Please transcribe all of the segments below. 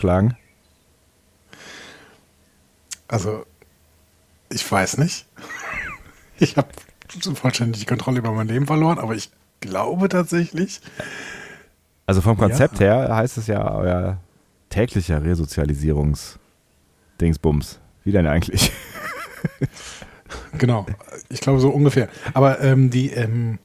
Überschlagen? Also, ich weiß nicht. Ich habe vollständig die Kontrolle über mein Leben verloren, aber ich glaube tatsächlich. Also vom Konzept ja. her heißt es ja euer täglicher Resozialisierungs-Dingsbums. Wie denn eigentlich? genau, ich glaube so ungefähr. Aber ähm, die, ähm,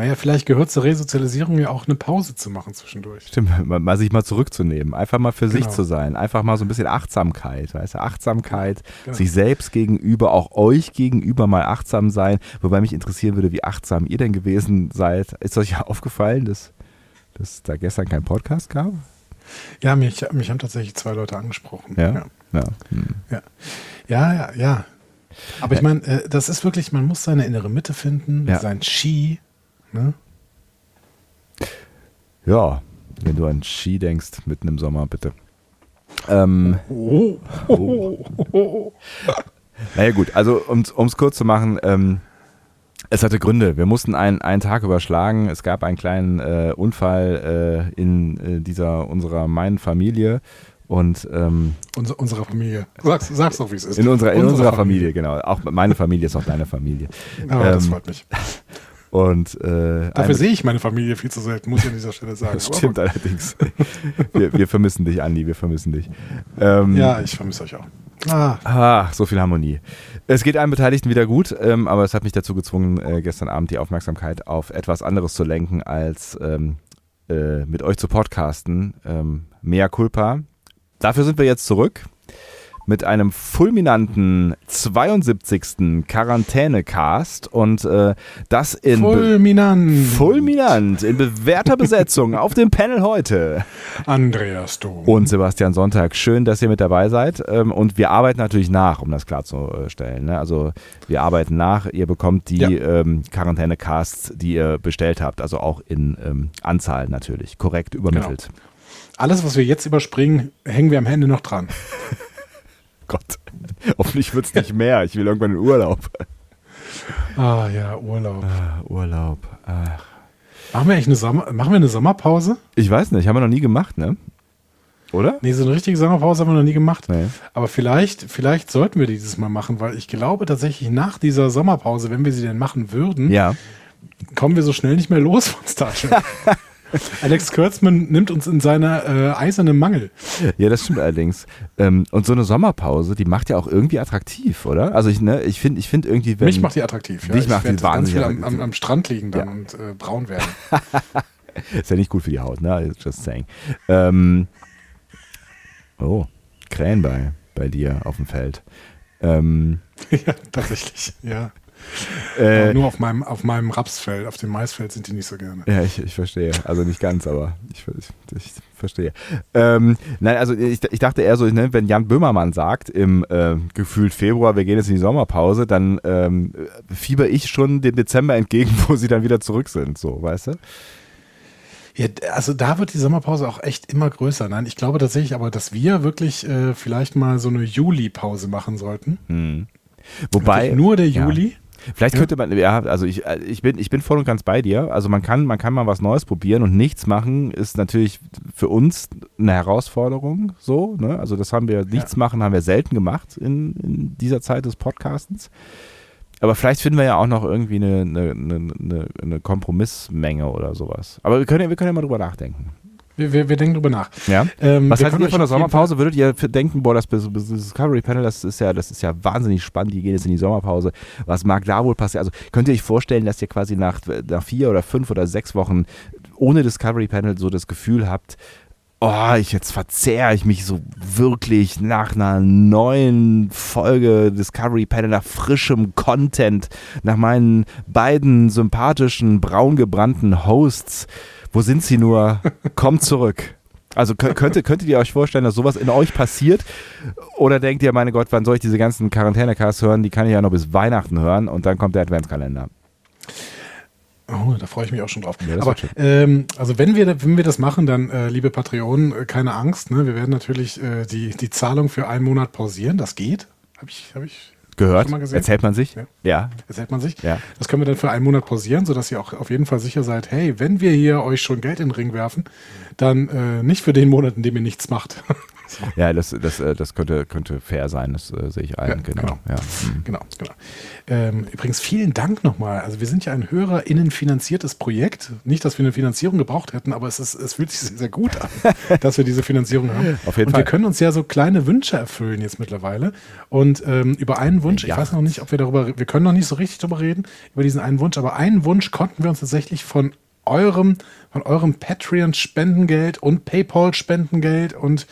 naja, vielleicht gehört zur Resozialisierung ja auch eine Pause zu machen zwischendurch. Stimmt, mal, sich mal zurückzunehmen, einfach mal für genau. sich zu sein, einfach mal so ein bisschen Achtsamkeit, weißt du, Achtsamkeit, genau. sich selbst gegenüber, auch euch gegenüber mal achtsam sein, wobei mich interessieren würde, wie achtsam ihr denn gewesen seid. Ist euch ja aufgefallen, dass, dass da gestern kein Podcast gab? Ja, mich, mich haben tatsächlich zwei Leute angesprochen. Ja, ja. Ja, hm. ja. ja, ja, ja. Aber ich meine, äh, das ist wirklich, man muss seine innere Mitte finden, ja. sein Ski, Ne? Ja, wenn du an Ski denkst, mitten im Sommer, bitte. Ähm, oh. Oh. naja gut, also um es kurz zu machen, ähm, es hatte Gründe. Wir mussten einen, einen Tag überschlagen. Es gab einen kleinen äh, Unfall äh, in äh, dieser unserer meinen Familie und ähm, Unser, unserer Familie. Sag's, sag's doch, wie es ist. In unserer, in unserer Familie. Familie. genau. Auch meine Familie ist auch deine Familie. Aber ähm, das freut mich. Und, äh, Dafür sehe ich meine Familie viel zu selten, muss ich an dieser Stelle sagen. Das stimmt allerdings. wir, wir, vermissen dich, Andi, wir vermissen dich. Ähm, ja, ich vermisse euch auch. Ah. ah. so viel Harmonie. Es geht allen Beteiligten wieder gut, ähm, aber es hat mich dazu gezwungen, äh, gestern Abend die Aufmerksamkeit auf etwas anderes zu lenken, als ähm, äh, mit euch zu podcasten. Ähm, Mea culpa. Dafür sind wir jetzt zurück mit einem fulminanten 72. Quarantänecast und äh, das in fulminant. fulminant in bewährter Besetzung auf dem Panel heute. Andreas Dom und Sebastian Sonntag. Schön, dass ihr mit dabei seid ähm, und wir arbeiten natürlich nach, um das klarzustellen. Ne? Also wir arbeiten nach. Ihr bekommt die ja. ähm, Quarantänecasts, die ihr bestellt habt, also auch in ähm, Anzahl natürlich korrekt übermittelt. Genau. Alles, was wir jetzt überspringen, hängen wir am Ende noch dran. Gott. Hoffentlich wird es nicht mehr. Ich will irgendwann in Urlaub. Ah ja, Urlaub. Ah, Urlaub. Ach. Machen wir eigentlich eine, Sommer machen wir eine Sommerpause? Ich weiß nicht, haben wir noch nie gemacht, ne? Oder? Nee, so eine richtige Sommerpause haben wir noch nie gemacht. Nee. Aber vielleicht, vielleicht sollten wir die dieses Mal machen, weil ich glaube tatsächlich nach dieser Sommerpause, wenn wir sie denn machen würden, ja. kommen wir so schnell nicht mehr los von Star Trek. Alex Kurtzman nimmt uns in seiner äh, eisernen Mangel. Ja, das stimmt allerdings. Ähm, und so eine Sommerpause, die macht ja auch irgendwie attraktiv, oder? Also ich, ne, ich finde, ich finde irgendwie, wenn, Mich macht die attraktiv. Ja. Mich macht die wahnsinnig am, am, am, Strand liegen dann ja. und äh, braun werden. Ist ja nicht gut für die Haut, ne? Just saying. Ähm, oh, Krähen bei, bei dir auf dem Feld. Ähm, ja, tatsächlich, ja. Äh, nur auf meinem, auf meinem Rapsfeld, auf dem Maisfeld sind die nicht so gerne. Ja, ich, ich verstehe. Also nicht ganz, aber ich, ich, ich verstehe. Ähm, nein, also ich, ich dachte eher so, ne, wenn Jan Böhmermann sagt, im äh, gefühlt Februar, wir gehen jetzt in die Sommerpause, dann ähm, fieber ich schon dem Dezember entgegen, wo sie dann wieder zurück sind, so, weißt du? Ja, also da wird die Sommerpause auch echt immer größer. Nein, ich glaube tatsächlich aber, dass wir wirklich äh, vielleicht mal so eine Juli-Pause machen sollten. Hm. Wobei. Wirklich nur der Juli. Ja. Vielleicht könnte man, ja, also ich, äh, ich, bin, ich bin voll und ganz bei dir. Also man kann, man kann mal was Neues probieren und nichts machen ist natürlich für uns eine Herausforderung. So, ne? Also das haben wir, nichts ja. machen haben wir selten gemacht in, in dieser Zeit des Podcastens. Aber vielleicht finden wir ja auch noch irgendwie eine, eine, eine, eine Kompromissmenge oder sowas. Aber wir können, wir können ja mal drüber nachdenken. Wir, wir, wir denken drüber nach. Ja. Ähm, Was haltet ihr von der Sommerpause? Würdet ihr denken, boah, das Discovery Panel, das ist ja, das ist ja wahnsinnig spannend, die gehen jetzt in die Sommerpause. Was mag da wohl passieren? Also könnt ihr euch vorstellen, dass ihr quasi nach, nach vier oder fünf oder sechs Wochen ohne Discovery Panel so das Gefühl habt, oh, ich jetzt verzehre ich mich so wirklich nach einer neuen Folge Discovery Panel, nach frischem Content, nach meinen beiden sympathischen, braungebrannten Hosts. Wo sind sie nur? Kommt zurück. Also könnte, könntet ihr euch vorstellen, dass sowas in euch passiert? Oder denkt ihr, meine Gott, wann soll ich diese ganzen Quarantäne-Casts hören? Die kann ich ja noch bis Weihnachten hören und dann kommt der Adventskalender. Oh, da freue ich mich auch schon drauf. Ja, Aber ähm, also wenn wir, wenn wir das machen, dann, äh, liebe Patreonen, äh, keine Angst. Ne? Wir werden natürlich äh, die, die Zahlung für einen Monat pausieren. Das geht. Habe ich, hab ich gehört. Erzählt man sich? Ja. ja. Erzählt man sich? Ja. Das können wir dann für einen Monat pausieren, sodass ihr auch auf jeden Fall sicher seid, hey, wenn wir hier euch schon Geld in den Ring werfen, dann äh, nicht für den Monat, in dem ihr nichts macht. Ja, das, das, äh, das könnte, könnte fair sein, das äh, sehe ich ein. Ja, genau. Genau. Ja. Mhm. genau, genau. Ähm, übrigens, vielen Dank nochmal. Also wir sind ja ein HörerInnen finanziertes Projekt. Nicht, dass wir eine Finanzierung gebraucht hätten, aber es, ist, es fühlt sich sehr, sehr gut an, dass wir diese Finanzierung haben. Auf jeden Und Fall. wir können uns ja so kleine Wünsche erfüllen jetzt mittlerweile. Und ähm, über einen Wunsch, ja. ich weiß noch nicht, ob wir darüber, wir können noch nicht so richtig darüber reden, über diesen einen Wunsch, aber einen Wunsch konnten wir uns tatsächlich von eurem, von eurem Patreon-Spendengeld und PayPal-Spendengeld und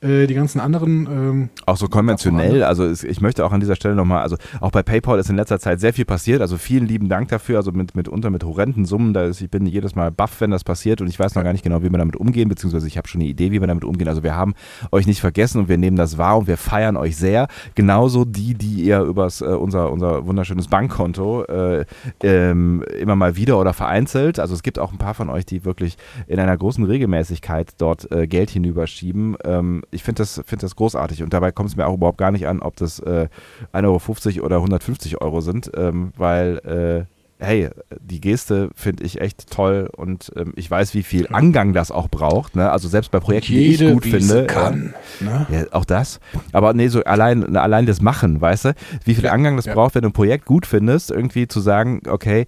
äh, die ganzen anderen. Ähm, auch so konventionell, also ich möchte auch an dieser Stelle nochmal, also auch bei PayPal ist in letzter Zeit sehr viel passiert, also vielen lieben Dank dafür, also mit, mitunter mit horrenden Summen, da ist, ich bin jedes Mal baff, wenn das passiert und ich weiß noch gar nicht genau, wie wir damit umgehen, beziehungsweise ich habe schon eine Idee, wie wir damit umgehen, also wir haben euch nicht vergessen und wir nehmen das wahr und wir feiern euch sehr, genauso die, die ihr übers, äh, unser, unser wunderschönes Bankkonto äh, ähm, immer mal wieder oder vereinzelt, also es gibt auch ein paar von euch, die wirklich in einer großen Regelmäßigkeit dort äh, Geld hinüberschieben, ähm, ich finde das, find das großartig und dabei kommt es mir auch überhaupt gar nicht an, ob das äh, 1,50 Euro oder 150 Euro sind, ähm, weil äh, hey, die Geste finde ich echt toll und ähm, ich weiß, wie viel Angang das auch braucht. Ne? Also selbst bei Projekten, die ich gut finde. Kann, ne? ja, auch das. Aber nee, so allein, allein das Machen, weißt du, wie viel ja, Angang das ja. braucht, wenn du ein Projekt gut findest, irgendwie zu sagen, okay,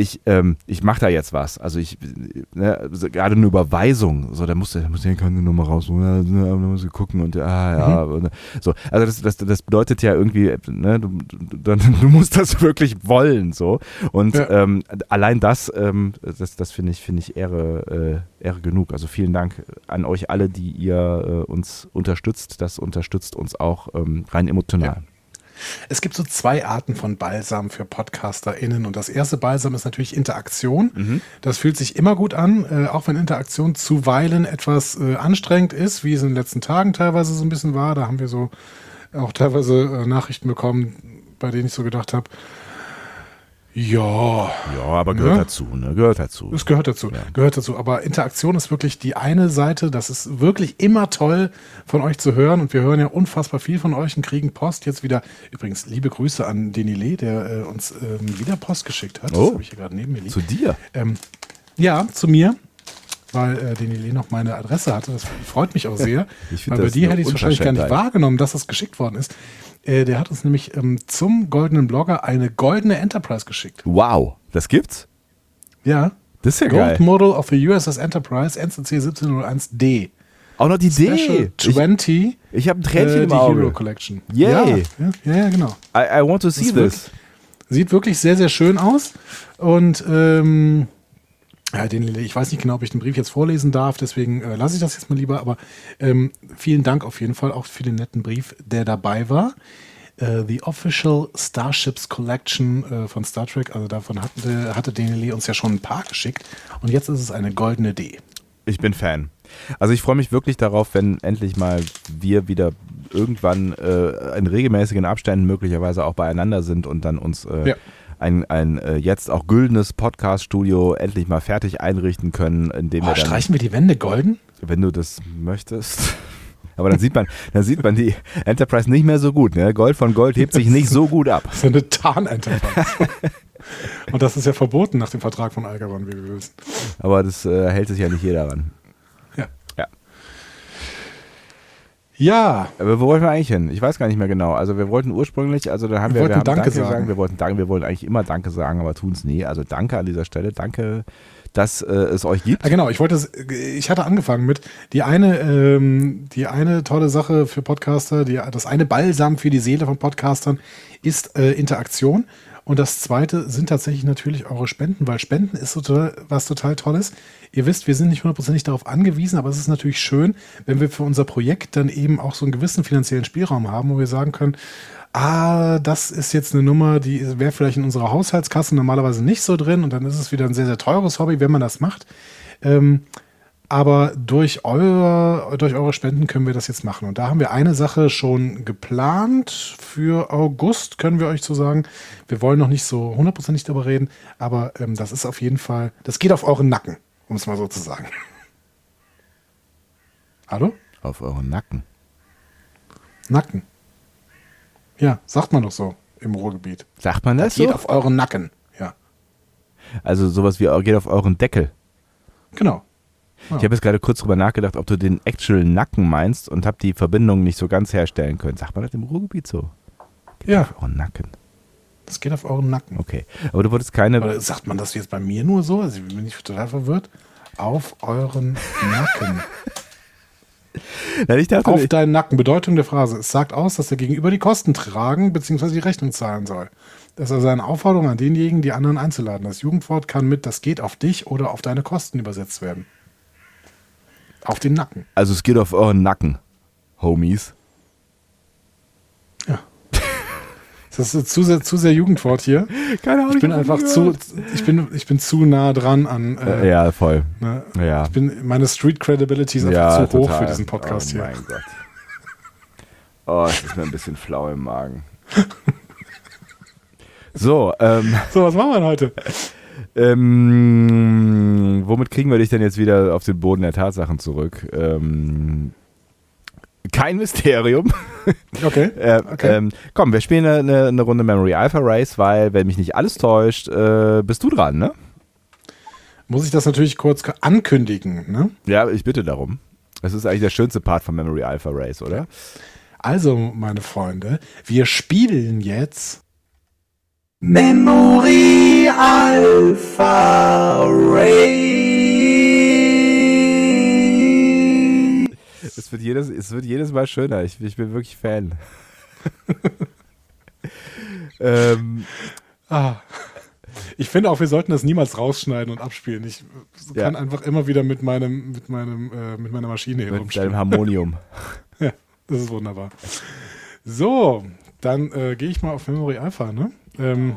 ich, ähm, ich mache da jetzt was. Also ich, ne, gerade eine Überweisung, so, da musst du, da musst du keine Nummer raus, so, ja, da musst du gucken und ah, ja, mhm. und, so. Also das, das, das bedeutet ja irgendwie, ne, du, du, du musst das wirklich wollen, so. Und ja. ähm, allein das, ähm, das, das finde ich, finde ich Ehre, äh, Ehre genug. Also vielen Dank an euch alle, die ihr äh, uns unterstützt. Das unterstützt uns auch ähm, rein emotional. Ja. Es gibt so zwei Arten von Balsam für PodcasterInnen. Und das erste Balsam ist natürlich Interaktion. Mhm. Das fühlt sich immer gut an, äh, auch wenn Interaktion zuweilen etwas äh, anstrengend ist, wie es in den letzten Tagen teilweise so ein bisschen war. Da haben wir so auch teilweise äh, Nachrichten bekommen, bei denen ich so gedacht habe, ja. Ja, aber gehört ne? dazu, ne? Gehört dazu. Es gehört dazu, ja. gehört dazu. Aber Interaktion ist wirklich die eine Seite. Das ist wirklich immer toll von euch zu hören. Und wir hören ja unfassbar viel von euch und kriegen Post. Jetzt wieder, übrigens, liebe Grüße an Denile, der äh, uns ähm, wieder Post geschickt hat. Oh. Das habe ich hier gerade neben mir liegen. Zu dir? Ähm, ja, zu mir. Weil äh, Denile noch meine Adresse hatte. Das freut mich auch sehr. ich weil bei dir hätte ich es wahrscheinlich gar nicht wahrgenommen, dass das geschickt worden ist. Äh, der hat uns nämlich ähm, zum goldenen Blogger eine goldene Enterprise geschickt. Wow, das gibt's? Ja. Das ist ja Gold geil. Model of the USS Enterprise NCC 1701D. Auch noch die Special D. 20. Ich, ich habe ein Tränchen äh, im Auge. Hero Collection. Yay. Ja, ja, ja, genau. I, I want to see this. Wirklich, sieht wirklich sehr, sehr schön aus. Und ähm, ja, den, ich weiß nicht genau, ob ich den Brief jetzt vorlesen darf, deswegen äh, lasse ich das jetzt mal lieber. Aber ähm, vielen Dank auf jeden Fall auch für den netten Brief, der dabei war. Uh, the Official Starships Collection uh, von Star Trek, also davon hatte, hatte Daniele uns ja schon ein paar geschickt. Und jetzt ist es eine goldene D. Ich bin Fan. Also ich freue mich wirklich darauf, wenn endlich mal wir wieder irgendwann äh, in regelmäßigen Abständen möglicherweise auch beieinander sind und dann uns äh, ja ein, ein äh, jetzt auch güldenes Podcast-Studio endlich mal fertig einrichten können, indem Boah, wir dann, streichen wir die Wände golden? Wenn du das möchtest. Aber dann sieht man, dann sieht man die Enterprise nicht mehr so gut. Ne? Gold von Gold hebt sich nicht so gut ab. Das ist eine Tarn-Enterprise. Und das ist ja verboten nach dem Vertrag von Algaron, wie wir wissen. Aber das äh, hält sich ja nicht jeder ran. Ja. Aber wo wollten wir eigentlich hin? Ich weiß gar nicht mehr genau. Also wir wollten ursprünglich, also da haben wir, wir, wir haben Danke, Danke sagen. sagen. Wir wollten Danke, wir wollten eigentlich immer Danke sagen, aber tun es nie. Also Danke an dieser Stelle. Danke, dass äh, es euch gibt. Ja, genau, ich wollte, ich hatte angefangen mit die eine, ähm, die eine tolle Sache für Podcaster, die, das eine Balsam für die Seele von Podcastern ist äh, Interaktion. Und das zweite sind tatsächlich natürlich eure Spenden, weil Spenden ist total, was total Tolles. Ihr wisst, wir sind nicht hundertprozentig darauf angewiesen, aber es ist natürlich schön, wenn wir für unser Projekt dann eben auch so einen gewissen finanziellen Spielraum haben, wo wir sagen können, ah, das ist jetzt eine Nummer, die wäre vielleicht in unserer Haushaltskasse normalerweise nicht so drin und dann ist es wieder ein sehr, sehr teures Hobby, wenn man das macht. Ähm, aber durch, eure, durch eure Spenden können wir das jetzt machen. Und da haben wir eine Sache schon geplant. Für August können wir euch so sagen. Wir wollen noch nicht so hundertprozentig darüber reden, aber ähm, das ist auf jeden Fall, das geht auf euren Nacken, um es mal so zu sagen. Hallo? Auf euren Nacken. Nacken. Ja, sagt man doch so im Ruhrgebiet. Sagt man das, Geht so? auf euren Nacken. Ja, Also sowas wie geht auf euren Deckel. genau. Ich habe jetzt gerade kurz drüber nachgedacht, ob du den actual Nacken meinst und habe die Verbindung nicht so ganz herstellen können. Sagt man das im Ruhrgebiet so? Ja, Auf euren Nacken. das geht auf euren Nacken. Okay. Aber du wolltest keine. Oder sagt man das jetzt bei mir nur so? Also bin ich total verwirrt. Auf euren Nacken. Nein, ich dachte, Auf deinen Nacken. Bedeutung der Phrase. Es sagt aus, dass der Gegenüber die Kosten tragen bzw. die Rechnung zahlen soll. Das ist also eine Aufforderung an denjenigen, die anderen einzuladen. Das Jugendwort kann mit das geht auf dich oder auf deine Kosten übersetzt werden. Auf den Nacken. also es geht auf euren Nacken, Homies. Ja. Das ist zu sehr, zu sehr Jugendwort hier. Keine Ahnung. Ich bin einfach zu, ich bin, ich bin zu nah dran an. Äh, Äh, ja, voll. ne? Ja. Ich bin, meine Street Credibility ist einfach Ja, zu hoch total. für diesen Podcast oh hier. mein Gott. Oh, es ist mir ein bisschen flau im Magen. So, ähm, So, was machen wir denn heute? Ähm, womit kriegen wir dich denn jetzt wieder auf den Boden der Tatsachen zurück? Ähm, kein Mysterium. Okay. Äh, Okay. ähm, komm, wir spielen eine, eine Runde Memory Alpha Race, weil, wenn mich nicht alles täuscht, äh, bist du dran, ne? Muss ich das natürlich kurz ankündigen, ne? Ja, ich bitte darum. Das ist eigentlich der schönste Part von Memory Alpha Race, oder? Also, meine Freunde, wir spielen jetzt Memory Alpha Ray. Es wird jedes, es wird jedes Mal schöner. Ich, ich bin wirklich Fan. ähm, Ah. Ich finde auch, wir sollten das niemals rausschneiden und abspielen. Ich Ja. kann einfach immer wieder mit meinem, mit meinem, äh, mit meiner Maschine hier mit deinem Harmonium. Ja, das ist wunderbar. So, dann äh, gehe ich mal auf Memory Alpha, ne? Ähm,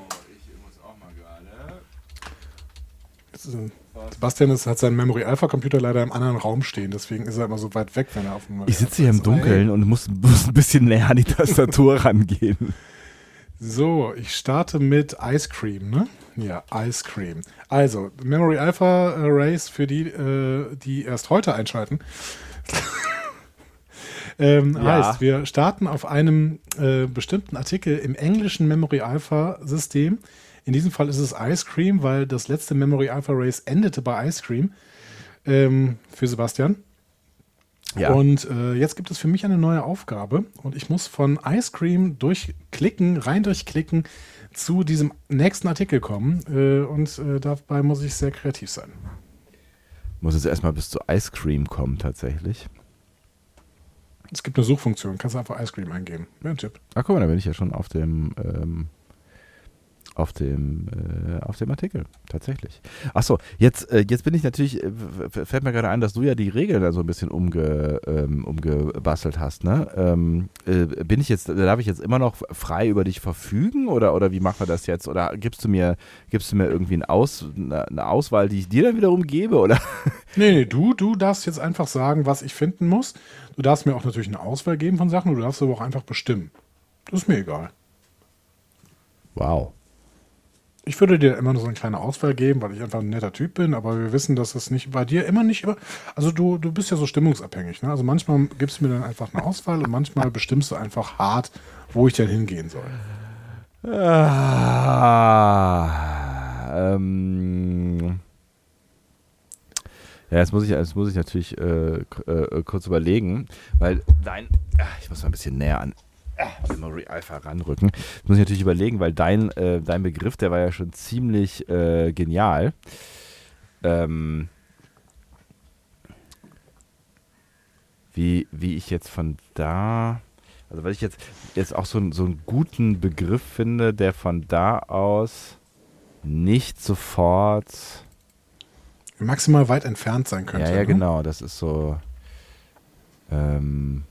ist, äh, Sebastian ist, hat seinen Memory Alpha Computer leider im anderen Raum stehen, deswegen ist er immer so weit weg, wenn er auf dem Ich sitze hier im Dunkeln und muss, muss ein bisschen näher an die Tastatur rangehen. So, ich starte mit Ice Cream, ne? Ja, Ice Cream. Also, Memory Alpha Race für die, äh, die erst heute einschalten. ähm, Ja. Heißt, wir starten auf einem äh, bestimmten Artikel im englischen Memory Alpha System. In diesem Fall ist es Ice Cream, weil das letzte Memory Alpha Race endete bei Ice Cream ähm, für Sebastian. Ja. Und äh, jetzt gibt es für mich eine neue Aufgabe und ich muss von Ice Cream durchklicken, rein durchklicken, zu diesem nächsten Artikel kommen. Äh, und äh, dabei muss ich sehr kreativ sein. muss jetzt erstmal bis zu Ice Cream kommen, tatsächlich. Es gibt eine Suchfunktion, kannst einfach Ice Cream eingeben. Wäre ein Tipp. Ach, guck mal, da bin ich ja schon auf dem, ähm, auf dem, äh, auf dem Artikel, tatsächlich. Ach so, jetzt, äh, jetzt bin ich natürlich, äh, fällt mir gerade ein, dass du ja die Regeln da so ein bisschen umge, ähm, umgebastelt hast, ne? Ähm, äh, bin ich jetzt, darf ich jetzt immer noch frei über dich verfügen oder, oder wie machen wir das jetzt? Oder gibst du mir, gibst du mir irgendwie ein Aus, eine, eine Auswahl, die ich dir dann wiederum gebe? Oder? Nee, nee, du, du darfst jetzt einfach sagen, was ich finden muss. Du darfst mir auch natürlich eine Auswahl geben von Sachen, du darfst aber auch einfach bestimmen. Das ist mir egal. Wow. Ich würde dir immer nur so eine kleine Auswahl geben, weil ich einfach ein netter Typ bin, aber wir wissen, dass es nicht bei dir immer nicht immer. Also du, du bist ja so stimmungsabhängig. Ne? Also manchmal gibst du mir dann einfach eine Auswahl und manchmal bestimmst du einfach hart, wo ich denn hingehen soll. Ah, ähm, ja, jetzt muss ich, jetzt muss ich natürlich äh, äh, kurz überlegen, weil dein, ich muss mal ein bisschen näher an Memory Alpha ranrücken. Jetzt muss ich natürlich überlegen, weil dein, äh, dein Begriff, der war ja schon ziemlich äh, genial. Ähm, wie, wie ich jetzt von da, Also weil ich jetzt, jetzt auch so, einen- so einen guten Begriff finde, der von da aus nicht sofort. Maximal weit entfernt sein könnte. ja, ja, ne? genau. Das ist so. Ähm,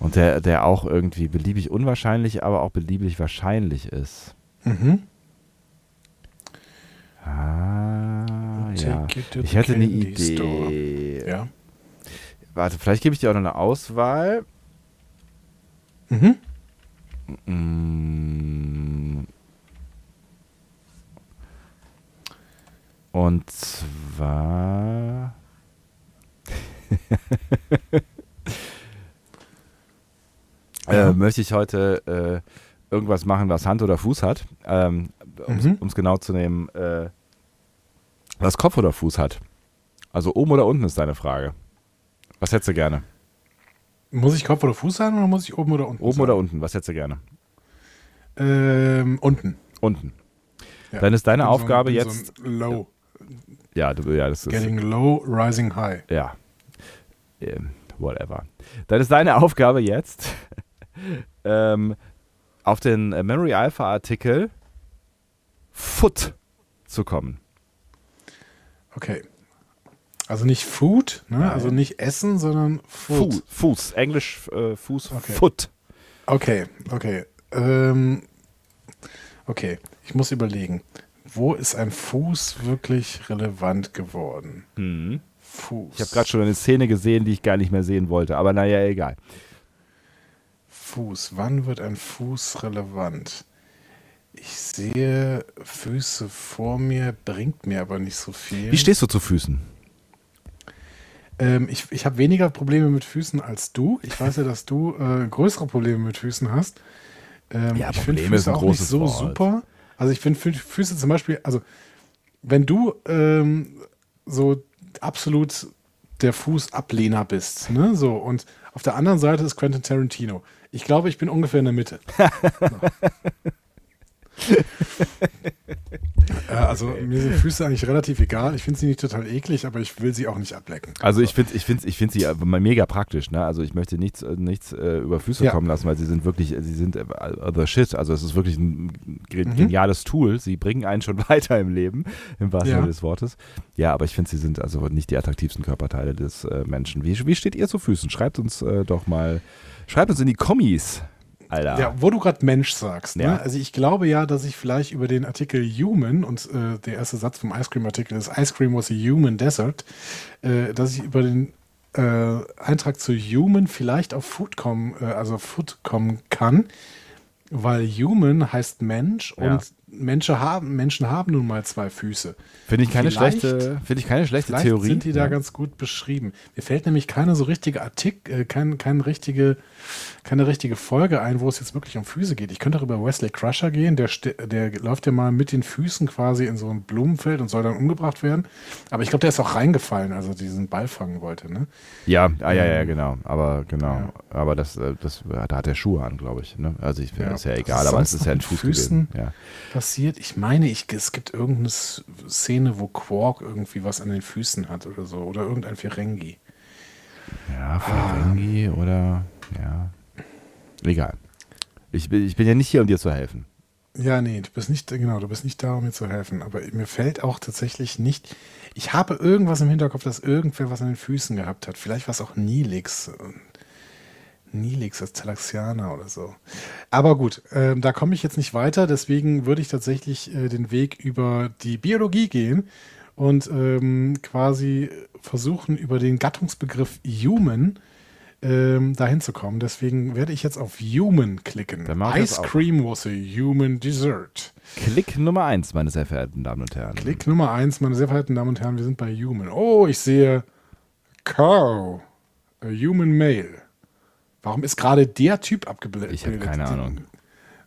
und der, der auch irgendwie beliebig unwahrscheinlich, aber auch beliebig wahrscheinlich ist. Mhm. Ah, ja. Ich hätte eine. Idee. Ja. Warte, vielleicht gebe ich dir auch noch eine Auswahl. Mhm. Mm. Und zwar. Ja. äh, möchte ich heute äh, irgendwas machen, was Hand oder Fuß hat. Ähm, um es Mhm. genau zu nehmen, äh, was Kopf oder Fuß hat. Also oben oder unten ist deine Frage. Was hättest du gerne? Muss ich Kopf oder Fuß sein oder muss ich oben oder unten Oben sein? oder unten? Was hättest du gerne? Ähm, unten. Unten. Ja. Dann ist deine so Aufgabe bin jetzt. So low. Ja, du, ja, das ist. Getting low, rising high. Ja. Ähm, whatever. Dann ist deine Aufgabe jetzt, ähm, auf den äh, Memory Alpha Artikel Foot zu kommen. Okay. Also nicht Food, ne? Nein. also nicht Essen, sondern. Fuß, Fuß. Englisch äh, Fuß, Okay. Foot. Okay, okay. Ähm, okay, ich muss überlegen. Wo ist ein Fuß wirklich relevant geworden? Mhm. Fuß. Ich habe gerade schon eine Szene gesehen, die ich gar nicht mehr sehen wollte, aber naja, egal. Fuß. Wann wird ein Fuß relevant? Ich sehe Füße vor mir, bringt mir aber nicht so viel. Wie stehst du zu Füßen? Ähm, ich ich habe weniger Probleme mit Füßen als du. Ich weiß ja, dass du äh, größere Probleme mit Füßen hast. Ähm, Ja, ich finde Füße auch nicht so Wort. super. Also ich finde Fü- Füße zum Beispiel, also wenn du ähm, so absolut der Fußablehner bist, ne, so und auf der anderen Seite ist Quentin Tarantino. Ich glaube, ich bin ungefähr in der Mitte. äh, also mir sind Füße eigentlich relativ egal. Ich finde sie nicht total eklig, aber ich will sie auch nicht ablecken. Also ich finde ich find, ich find sie äh, mega praktisch. Ne? Also ich möchte nichts, äh, nichts äh, über Füße Ja. kommen lassen, weil sie sind wirklich, sie sind äh, the shit. Also es ist wirklich ein Mhm. geniales Tool. Sie bringen einen schon weiter im Leben, im wahrsten Ja. Sinne des Wortes. Ja, aber ich finde, sie sind also nicht die attraktivsten Körperteile des äh, Menschen. Wie, wie steht ihr zu Füßen? Schreibt uns doch mal, schreibt uns in die Kommis, Alter. Ja, wo du gerade Mensch sagst. Ja. Ne? Also ich glaube ja, dass ich vielleicht über den Artikel Human und äh, der erste Satz vom Ice Cream Artikel ist Ice Cream was a human desert, äh, dass ich über den äh, Eintrag zu Human vielleicht auf Food kommen, äh, also Food kommen kann, weil Human heißt Mensch Ja. und Menschen haben, Menschen haben nun mal zwei Füße. Finde ich keine Vielleicht- schlechte, finde ich keine schlechte Theorie. sind die da ja. ganz gut beschrieben. Mir fällt nämlich keine so richtige Artikel, äh, kein, kein richtige, keine richtige Folge ein, wo es jetzt wirklich um Füße geht. Ich könnte auch über Wesley Crusher gehen, der, der läuft ja mal mit den Füßen quasi in so ein Blumenfeld und soll dann umgebracht werden. Aber ich glaube, der ist auch reingefallen, als er diesen Ball fangen wollte. Ne? Ja, ah, ja, ja, genau. Aber genau. ja. Aber das, äh, das, da hat er Schuhe an, glaube ich. Ne? Also ich, Ja. ist ja egal, aber es ist ja ein Fuß mit Füßen? gewesen. Ja. Passiert, ich meine, ich, es gibt irgendeine Szene, wo Quark irgendwie was an den Füßen hat oder so. Oder irgendein Ferengi. Ja, Ferengi oder ja. Egal. Ich bin, ich bin ja nicht hier, um dir zu helfen. Ja, nee, du bist nicht, genau, du bist nicht da, um mir zu helfen. Aber mir fällt auch tatsächlich nicht. Ich habe irgendwas im Hinterkopf, dass irgendwer was an den Füßen gehabt hat. Vielleicht war es auch Nilix. Nilix als Talaxianer oder so. Aber gut, ähm, da komme ich jetzt nicht weiter. Deswegen würde ich tatsächlich äh, den Weg über die Biologie gehen und ähm, quasi versuchen, über den Gattungsbegriff Human ähm, dahin zu kommen. Deswegen werde ich jetzt auf Human klicken. Ice. Cream was a human dessert. Klick Nummer eins, meine sehr verehrten Damen und Herren. Klick Nummer eins, meine sehr verehrten Damen und Herren, wir sind bei Human. Oh, ich sehe Cow, a human male. Warum ist gerade der Typ abgebildet? Ich habe keine Ahnung.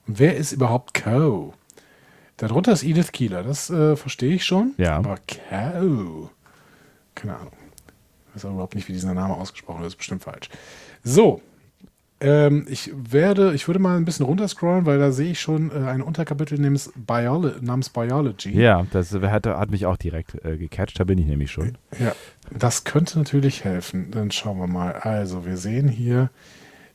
Wer ist überhaupt Cow? Darunter ist Edith Keeler, das äh, verstehe ich schon. Ja. Aber Cow, keine Ahnung. Ich weiß auch überhaupt nicht, wie dieser Name ausgesprochen wird, ist bestimmt falsch. So, Ähm, ich werde, ich würde mal ein bisschen runterscrollen, weil da sehe ich schon äh, ein Unterkapitel namens, Biolo namens Biology. Ja, das hat, hat mich auch direkt äh, gecatcht, da bin ich nämlich schon. Ja, das könnte natürlich helfen. Dann schauen wir mal. Also, wir sehen hier.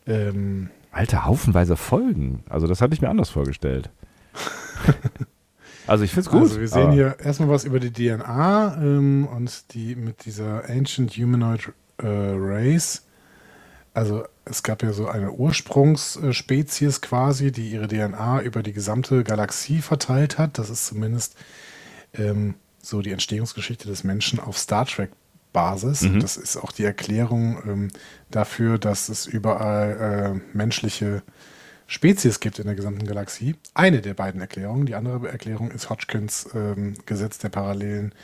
Ähm, Alter, haufenweise Folgen. Also, das hatte ich mir anders vorgestellt. also, ich finde es gut. Also wir sehen hier erstmal was über die DNA ähm, und die mit dieser Ancient Humanoid äh, Race. Also es gab ja so eine Ursprungsspezies quasi, die ihre DNA über die gesamte Galaxie verteilt hat. Das ist zumindest ähm, so die Entstehungsgeschichte des Menschen auf Star Trek Basis. Mhm. Das ist auch die Erklärung ähm, dafür, dass es überall äh, menschliche Spezies gibt in der gesamten Galaxie. Eine der beiden Erklärungen. Die andere Erklärung ist Hodgkins ähm, Gesetz der parallelen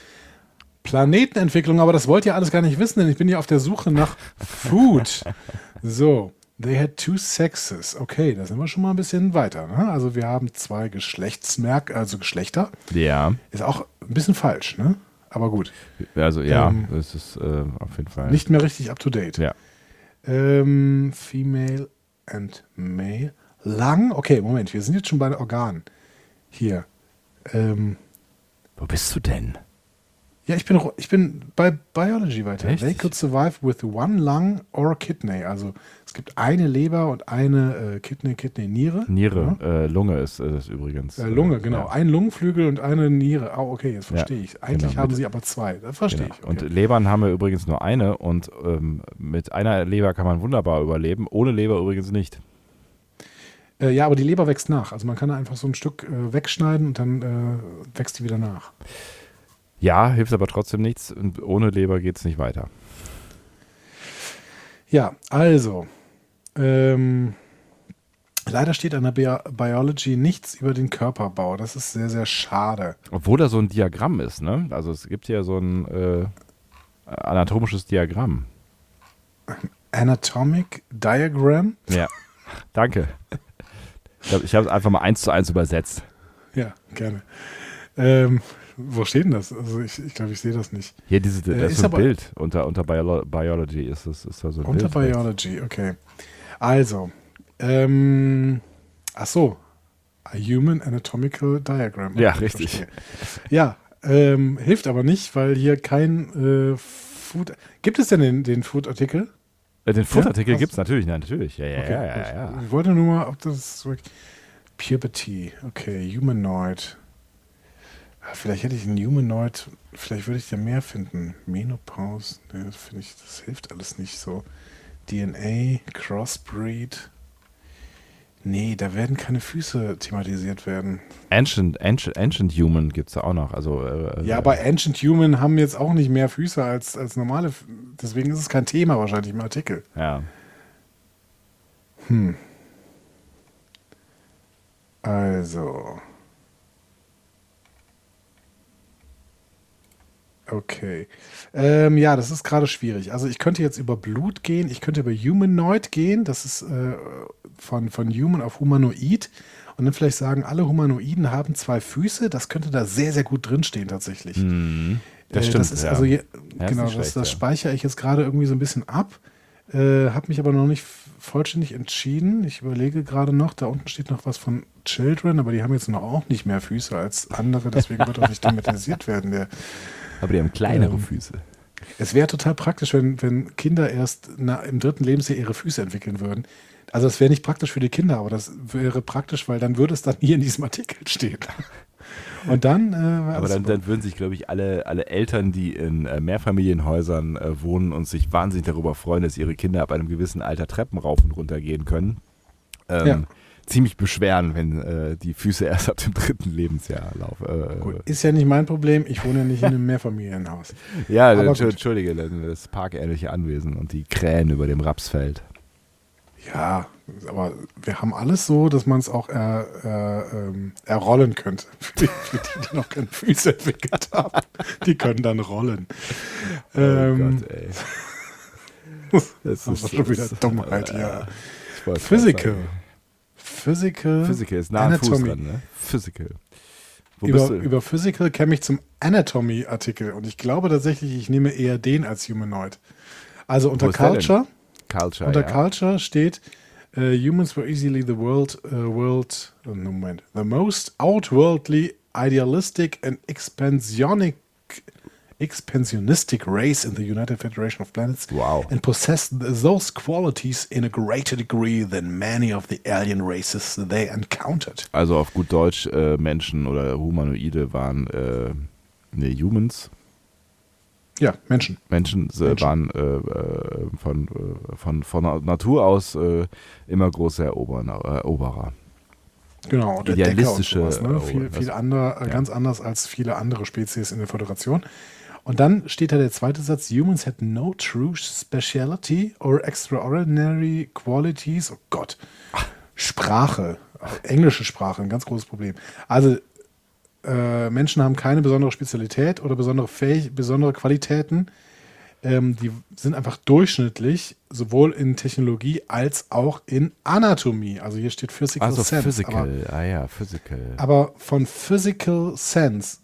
Planetenentwicklung. Aber das wollt ihr alles gar nicht wissen, denn ich bin ja auf der Suche nach Food. So, they had two sexes. Okay, da sind wir schon mal ein bisschen weiter. Ne? Also wir haben zwei Geschlechtsmerk, also Geschlechter. Ja, Ist auch ein bisschen falsch, ne? Aber gut. also ja, Ähm, das ist äh, auf jeden Fall. Nicht mehr richtig up to date. Ja. Ähm, female and male. Lang. Okay, Moment, wir sind jetzt schon bei den Organen. Hier. Ähm, Wo bist du denn? ja, ich bin, ich bin bei Biology weiter. Echt? They could survive with one lung or kidney. Also es gibt eine Leber und eine äh, Kidney, Kidney, Niere. Niere, äh, Lunge ist äh, das übrigens. Ja. Äh, Lunge, äh, genau. Ja. Ein Lungenflügel und eine Niere. Ah, okay, jetzt Ja, verstehe ich. Eigentlich genau. haben Mit- sie aber zwei. Das verstehe Genau. ich. Und Okay. Lebern haben wir übrigens nur eine und ähm, mit einer Leber kann man wunderbar überleben, ohne Leber übrigens nicht. Äh, ja, aber die Leber wächst nach. Also man kann einfach so ein Stück äh, wegschneiden und dann äh, wächst die wieder nach. Ja, hilft aber trotzdem nichts und ohne Leber geht es nicht weiter. Ja, also. Ähm, leider steht an der Bi Biology nichts über den Körperbau. Das ist sehr, sehr schade. Obwohl da so ein Diagramm ist, ne? Also es gibt ja so ein äh, anatomisches Diagramm. Anatomic Diagram. Ja, danke. Ich habe es einfach mal eins zu eins übersetzt. Ja, gerne. Ähm, wo steht denn das? Also ich glaube, ich, glaub, ich sehe das nicht. Hier diese, das Äh, ist so ein Bild unter, unter Biolo Biology ist das ist da so ein Unter Bild. Biology, okay. Also, ähm, ach so, a Human Anatomical Diagram. Ja, richtig. Ja, ähm, hilft aber nicht, weil hier kein äh, Food. Gibt es denn den, den Food-Artikel? Äh, Den Footartikel hast- gibt es natürlich, nein, natürlich. Ja, ja, Okay, ja, ja, ja. Ich wollte nur mal, ob das wirklich. Puberty, okay, Humanoid. Ah, Vielleicht hätte ich einen Humanoid, vielleicht würde ich da mehr finden. Menopause, ne, das finde ich, das hilft alles nicht so. DNA, Crossbreed. Nee, da werden keine Füße thematisiert werden. Ancient, Ancient, Ancient Human gibt es da auch noch. Also, äh, Ja, äh, aber Ancient Human haben jetzt auch nicht mehr Füße als, als normale. F- Deswegen ist es kein Thema wahrscheinlich im Artikel. Ja. Hm. Also. Okay. Ähm, ja, das ist gerade schwierig. Also ich könnte jetzt über Blut gehen, ich könnte über Humanoid gehen, das ist äh, von, von Human auf Humanoid. Und dann vielleicht sagen, alle Humanoiden haben zwei Füße. Das könnte da sehr, sehr gut drinstehen tatsächlich. Hm, das Äh, stimmt. Das ist ja. also je, Ja, genau, das, das speichere ich jetzt gerade irgendwie so ein bisschen ab. Äh, habe mich aber noch nicht vollständig entschieden. Ich überlege gerade noch, da unten steht noch was von Children, aber die haben jetzt noch auch nicht mehr Füße als andere, deswegen wird auch nicht thematisiert werden. Der, aber die haben kleinere Füße. es wäre total praktisch, wenn, wenn Kinder erst na, im dritten Lebensjahr ihre Füße entwickeln würden. Also das wäre nicht praktisch für die Kinder, aber das wäre praktisch, weil dann würde es dann hier in diesem Artikel stehen. Und dann äh, Aber dann, dann würden sich, glaube ich, alle, alle Eltern, die in äh, Mehrfamilienhäusern äh, wohnen und sich wahnsinnig darüber freuen, dass ihre Kinder ab einem gewissen Alter Treppen rauf und runter gehen können, ähm, Ja. Ziemlich beschweren, wenn äh, die Füße erst ab dem dritten Lebensjahr laufen. Äh, Gut, ist ja nicht mein Problem. Ich wohne ja nicht in einem Mehrfamilienhaus. Ja, entschuldige, das parkähnliche Anwesen und die Krähen über dem Rapsfeld. Ja, aber wir haben alles so, dass man es auch er, er, ähm, errollen könnte. Für die, für die, die noch keine Füße entwickelt haben. Die können dann rollen. Ähm, oh Gott, ey. Das ist schon wieder Dummheit, ja. Wollte Physical. Physical. Physical ist nah am Fuß Anatomy. dran, ne? Physical. Wo Über, über Physical käme ich zum Anatomy-Artikel und ich glaube tatsächlich, ich nehme eher den als Humanoid. Also unter? Culture, Culture, unter ja. Culture steht Uh, humans were easily the world, uh, world, oh, Moment, the most outworldly, idealistic and expansionic, expansionistic race in the United Federation of Planets, Wow. and possessed th- those qualities in a greater degree than many of the alien races they encountered. Also auf gut Deutsch, äh, Menschen oder Humanoide waren, äh, nee, Humans, Ja, Menschen. Menschen, äh, Menschen. waren äh, äh, von, äh, von, von Natur aus immer große Eroberer. Genau, der Idealistische sowas, ne? Viel, viel ander, ja. ganz anders als viele andere Spezies in der Föderation. Und dann steht da der zweite Satz: Humans had no true speciality or extraordinary qualities. Oh Gott. Sprache, englische Sprache, ein ganz großes Problem. Also, äh, Menschen haben keine besondere Spezialität oder besondere, Fähig besondere Qualitäten. Ähm, die sind einfach durchschnittlich, sowohl in Technologie als auch in Anatomie. Also hier steht Physical Also Sense. Aber Physical, ah ja, Physical. aber von Physical Sense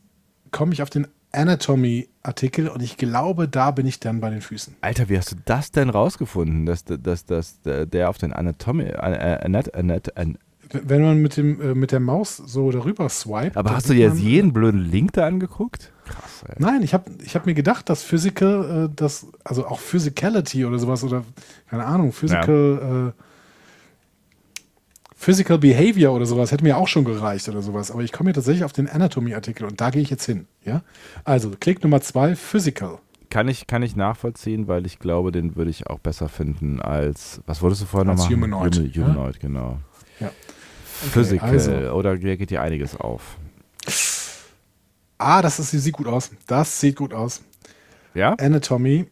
komme ich auf den Anatomy-Artikel und ich glaube, da bin ich dann bei den Füßen. Alter, wie hast du das denn rausgefunden, dass, dass, dass, der auf den Anatomy, äh, Anat, Anat, an, Wenn man mit, dem, äh, mit der Maus so darüber swipet. aber hast du jetzt jeden blöden Link da angeguckt? Krass, ey. Nein, ich habe ich hab mir gedacht, dass Physical, äh, das, also auch Physicality oder sowas oder keine Ahnung, Physical, äh, Physical Behavior oder sowas hätte mir auch schon gereicht oder sowas. Aber ich komme hier tatsächlich auf den Anatomy-Artikel und da gehe ich jetzt hin. Ja? Also, Klick Nummer zwei, Physical. Kann ich, kann ich nachvollziehen, weil ich glaube, den würde ich auch besser finden als, was wolltest du vorhin Als nochmal? Humanoid, Hum- ja? Humanoid, genau. Ja. Physical, also. oder geht dir einiges auf. Ah, das ist, sieht gut aus. Das sieht gut aus. Ja? Anatomy.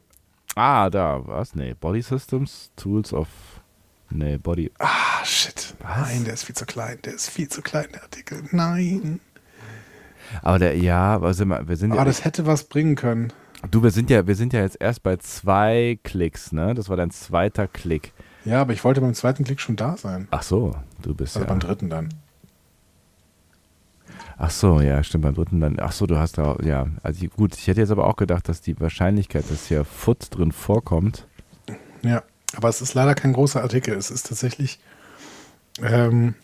Ah, da, was? Nee, Body Systems, Tools of, nee, Body, Ah, shit. Nein, der ist viel zu klein. Der ist viel zu klein, der Artikel. Nein. aber der, ja, aber sind wir, wir sind Aber ja, das hätte was bringen können. du, wir sind ja, wir sind ja jetzt erst bei zwei Klicks, ne? Das war dein zweiter Klick. Ja, aber ich wollte beim zweiten Klick schon da sein. Ach so, du bist Also ja. beim dritten dann. Ach so, ja, stimmt, beim dritten dann. Ach so, du hast da, ja. Also gut, ich hätte jetzt aber auch gedacht, dass die Wahrscheinlichkeit, dass hier Foot drin vorkommt. Ja, aber es ist leider kein großer Artikel. Es ist tatsächlich. Ähm,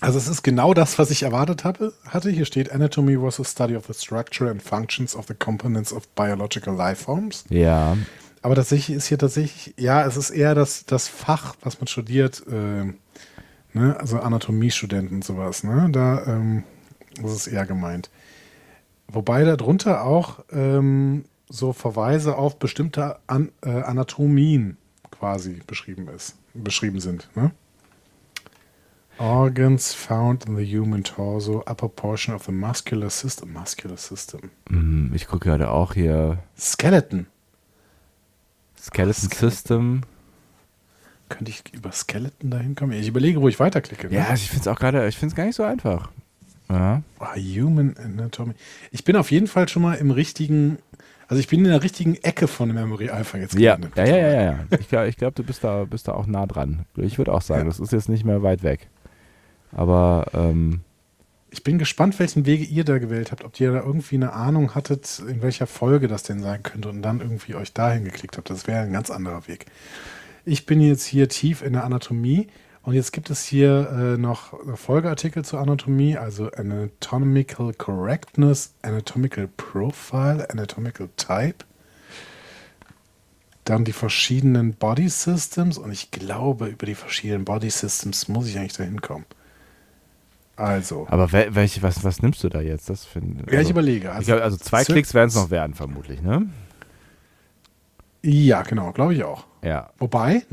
also, es ist genau das, was ich erwartet hatte. hatte. Hier steht: Anatomy was a study of the structure and functions of the components of biological life forms. Ja, Aber tatsächlich ist hier tatsächlich, ja, es ist eher das, das Fach, was man studiert, ähm, ne? also Anatomiestudenten und sowas, ne? Da ähm, ist es eher gemeint. Wobei darunter auch ähm, so Verweise auf bestimmte An äh, Anatomien quasi beschrieben ist, beschrieben sind, ne? Organs found in the human torso, upper portion of the muscular system. Muscular system. hm, ich gucke gerade auch hier Skeleton. Skeleton Skeleton. System. Könnte ich über Skeleton dahin kommen? Ich überlege, wo ich weiterklicke. Ne? Ja, ich finde es auch gerade, ich finde es gar nicht so einfach. Ja. Ah, Human Anatomy. Ich bin auf jeden Fall schon mal im richtigen, also ich bin in der richtigen Ecke von Memory Alpha jetzt Ja, ja, ja, ja, ja. Ich glaube, glaub, du bist da, bist da auch nah dran. Ich würde auch sagen, Ja. das ist jetzt nicht mehr weit weg. Aber ähm, Ich bin gespannt, welchen Wege ihr da gewählt habt. Ob ihr da irgendwie eine Ahnung hattet, in welcher Folge das denn sein könnte und dann irgendwie euch dahin geklickt habt. Das wäre ein ganz anderer Weg. Ich bin jetzt hier tief in der Anatomie und jetzt gibt es hier äh, noch Folgeartikel zur Anatomie, also Anatomical Correctness, Anatomical Profile, Anatomical Type. Dann die verschiedenen Body Systems und ich glaube, über die verschiedenen Body Systems muss ich eigentlich dahin kommen. Also, aber wel, welche, was, was nimmst du da jetzt? Das find, ja, ich überlege. ich glaub, also zwei Klicks werden es noch werden, vermutlich, ne? Ja, genau, glaube ich auch. Ja. Wobei,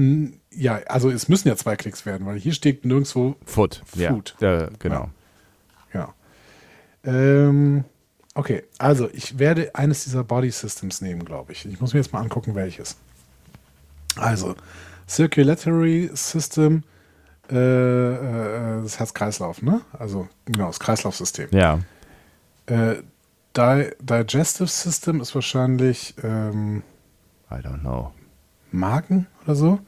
ja, also es müssen ja zwei Klicks werden, weil hier steht nirgendwo, Foot. Ja. Foot. Ja, genau. genau. Ähm, okay, also ich werde eines dieser Body Systems nehmen, glaube ich. Ich muss mir jetzt mal angucken, welches. Also, Circulatory System, äh, äh, das Herz-Kreislauf, ne? Also, genau, das Kreislaufsystem. Ja. Äh, Di Digestive System ist wahrscheinlich ähm, I don't know. Magen oder so.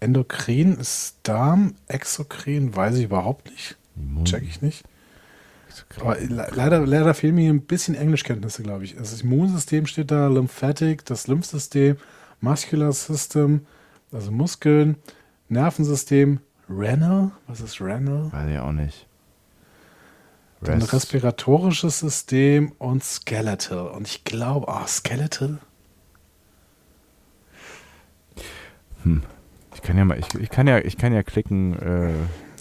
Endokrin ist Darm. Exokrin weiß ich überhaupt nicht. Check ich nicht. Aber le leider, leider fehlen mir ein bisschen Englischkenntnisse, glaube ich. Das Immunsystem steht da, Lymphatic, das Lymphsystem, Muscular System, also Muskeln, Nervensystem, Renal. Was ist Renal? Weiß ich auch nicht. Rest- respiratorisches System und Skeletal. Und ich glaube, ah, Skeletal? Ich kann ja mal, ich, ich kann ja, ich kann ja klicken. Äh,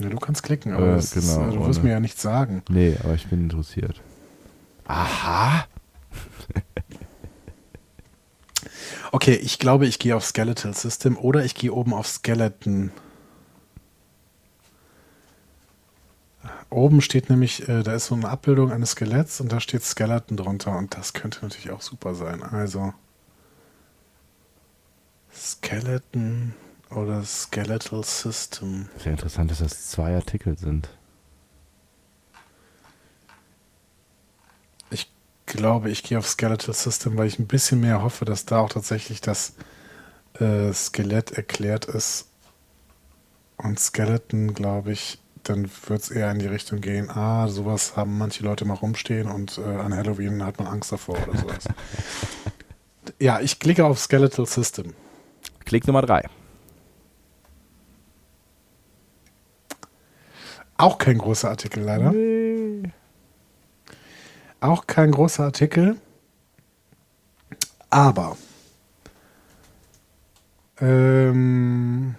Ja, du kannst klicken, aber Äh, ist, genau, du wirst ohne. mir ja nichts sagen. nee, aber ich bin interessiert. Aha. Okay, ich glaube, ich gehe auf Skeletal System oder ich gehe oben auf Skeleton. Oben steht nämlich, äh, da ist so eine Abbildung eines Skeletts und da steht Skeleton drunter und das könnte natürlich auch super sein. Also Skeleton oder Skeletal System. Sehr interessant, dass das zwei Artikel sind. Ich glaube, ich gehe auf Skeletal System, weil ich ein bisschen mehr hoffe, dass da auch tatsächlich das äh, Skelett erklärt ist. Und Skeleton, glaube ich, dann wird es eher in die Richtung gehen, ah, sowas haben manche Leute mal rumstehen und äh, an Halloween hat man Angst davor oder sowas. ja, ich klicke auf Skeletal System. Klick Nummer drei. Auch kein großer Artikel leider. Auch kein großer Artikel. Aber. Ähm,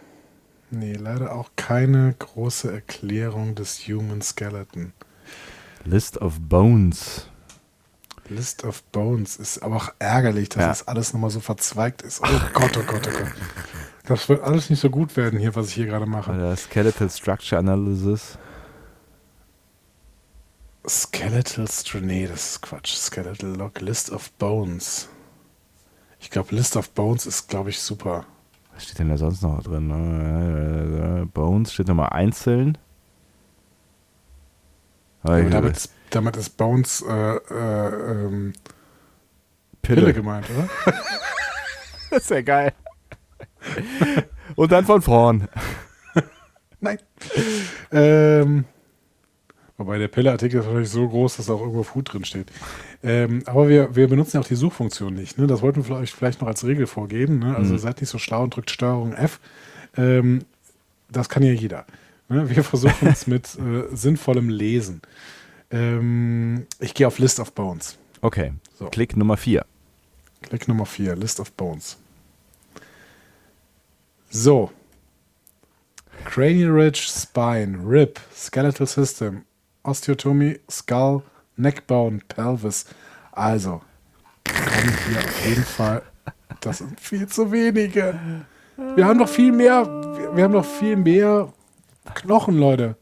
nee, leider auch keine große Erklärung des Human Skeleton. List of Bones. List of Bones ist aber auch ärgerlich, dass Ja. das alles nochmal so verzweigt ist. Oh Gott, oh Gott, oh Gott. Das wird alles nicht so gut werden hier, was ich hier gerade mache. Oder Skeletal Structure Analysis. Skeletal Str Nee, das ist Quatsch. Skeletal Log, List of Bones. Ich glaube, List of Bones ist, glaube ich, super. Was steht denn da sonst noch drin? Äh, Bones steht nochmal einzeln. Aber ich- damit, ist- damit ist Bones äh, äh, ähm, Pille. Pille gemeint, oder? Das ist ja geil. Und dann von vorn. Nein. ähm, wobei der Pille-Artikel ist wahrscheinlich so groß, dass da auch irgendwo Food drin steht. Ähm, aber wir, wir benutzen ja auch die Suchfunktion nicht. Ne? Das wollten wir vielleicht, vielleicht noch als Regel vorgeben. Ne? Also Mhm. seid nicht so schlau und drückt Steuerung F. Ähm, das kann ja jeder. Ne? Wir versuchen es mit äh, sinnvollem Lesen. Ähm, ich gehe auf List of Bones. Okay. So. Klick Nummer vier. Klick Nummer 4, List of Bones. So. Cranial Ridge, Spine, Rib, Skeletal System, Osteotomie, Skull, Neckbone, Pelvis. Also, kommen hier auf jeden Fall. Das sind viel zu wenige. Wir haben doch viel mehr. Wir, wir haben doch viel mehr Knochen, Leute.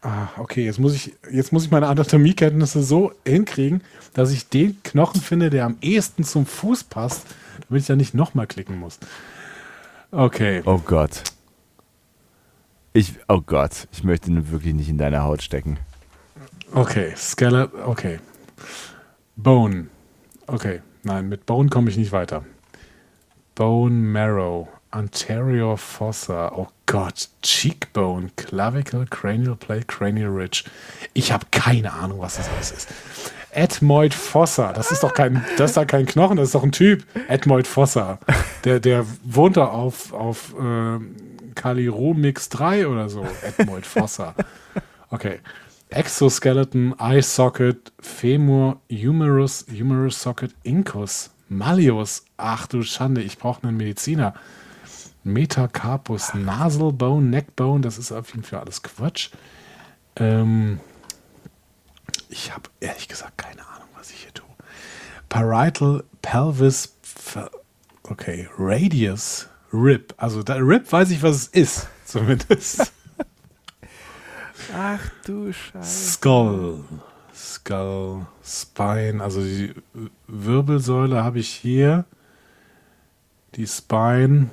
Ah, okay, jetzt muss ich, jetzt muss ich meine Anatomiekenntnisse so hinkriegen, dass ich den Knochen finde, der am ehesten zum Fuß passt, damit ich da nicht nochmal klicken muss. Okay. Oh Gott. Ich, oh Gott, ich möchte nun wirklich nicht in deine Haut stecken. Okay, Skeleton, okay. Bone. Okay, nein, mit Bone komme ich nicht weiter. Bone Marrow, Anterior Fossa, oh Gott, Cheekbone, Clavicle, Cranial Plate, Cranial Ridge. Ich habe keine Ahnung, was das alles ist. Ethmoid Fossa, das ist doch kein, das ist doch kein Knochen, das ist doch ein Typ. Ethmoid Fossa. Der, der wohnt da auf, auf äh, Caliromix 3 oder so. Ethmoid Fossa. Okay. Exoskeleton, Eye Socket, Femur, Humerus, Humerus Socket, Incus, Malleus. Ach du Schande, ich brauche einen Mediziner. Metacarpus, Nasal Bone, Neckbone, das ist auf jeden Fall alles Quatsch. Ähm, ich habe ehrlich gesagt keine Ahnung, was ich hier tue. Parietal, Pelvis, okay, Radius, Rib. Also da, Rib weiß ich, was es ist, zumindest. Ach du Scheiße. Skull. Skull, Spine, also die Wirbelsäule habe ich hier. Die Spine.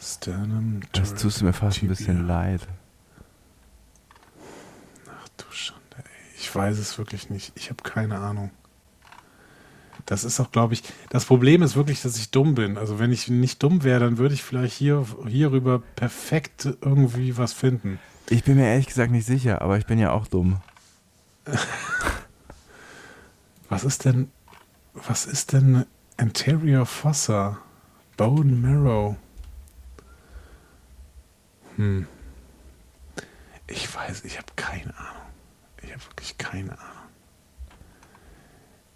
Sternum. Das tust du mir fast ein bisschen leid. Ach du Schande, ey. Ich weiß es wirklich nicht. Ich habe keine Ahnung. Das ist auch, glaube ich, das Problem ist wirklich, dass ich dumm bin. Also wenn ich nicht dumm wäre, dann würde ich vielleicht hier hierüber perfekt irgendwie was finden. Ich bin mir ehrlich gesagt nicht sicher, aber ich bin ja auch dumm. Was ist denn, was ist denn Anterior Fossa? Bone Marrow. Ich weiß, ich habe keine Ahnung. Ich habe wirklich keine Ahnung.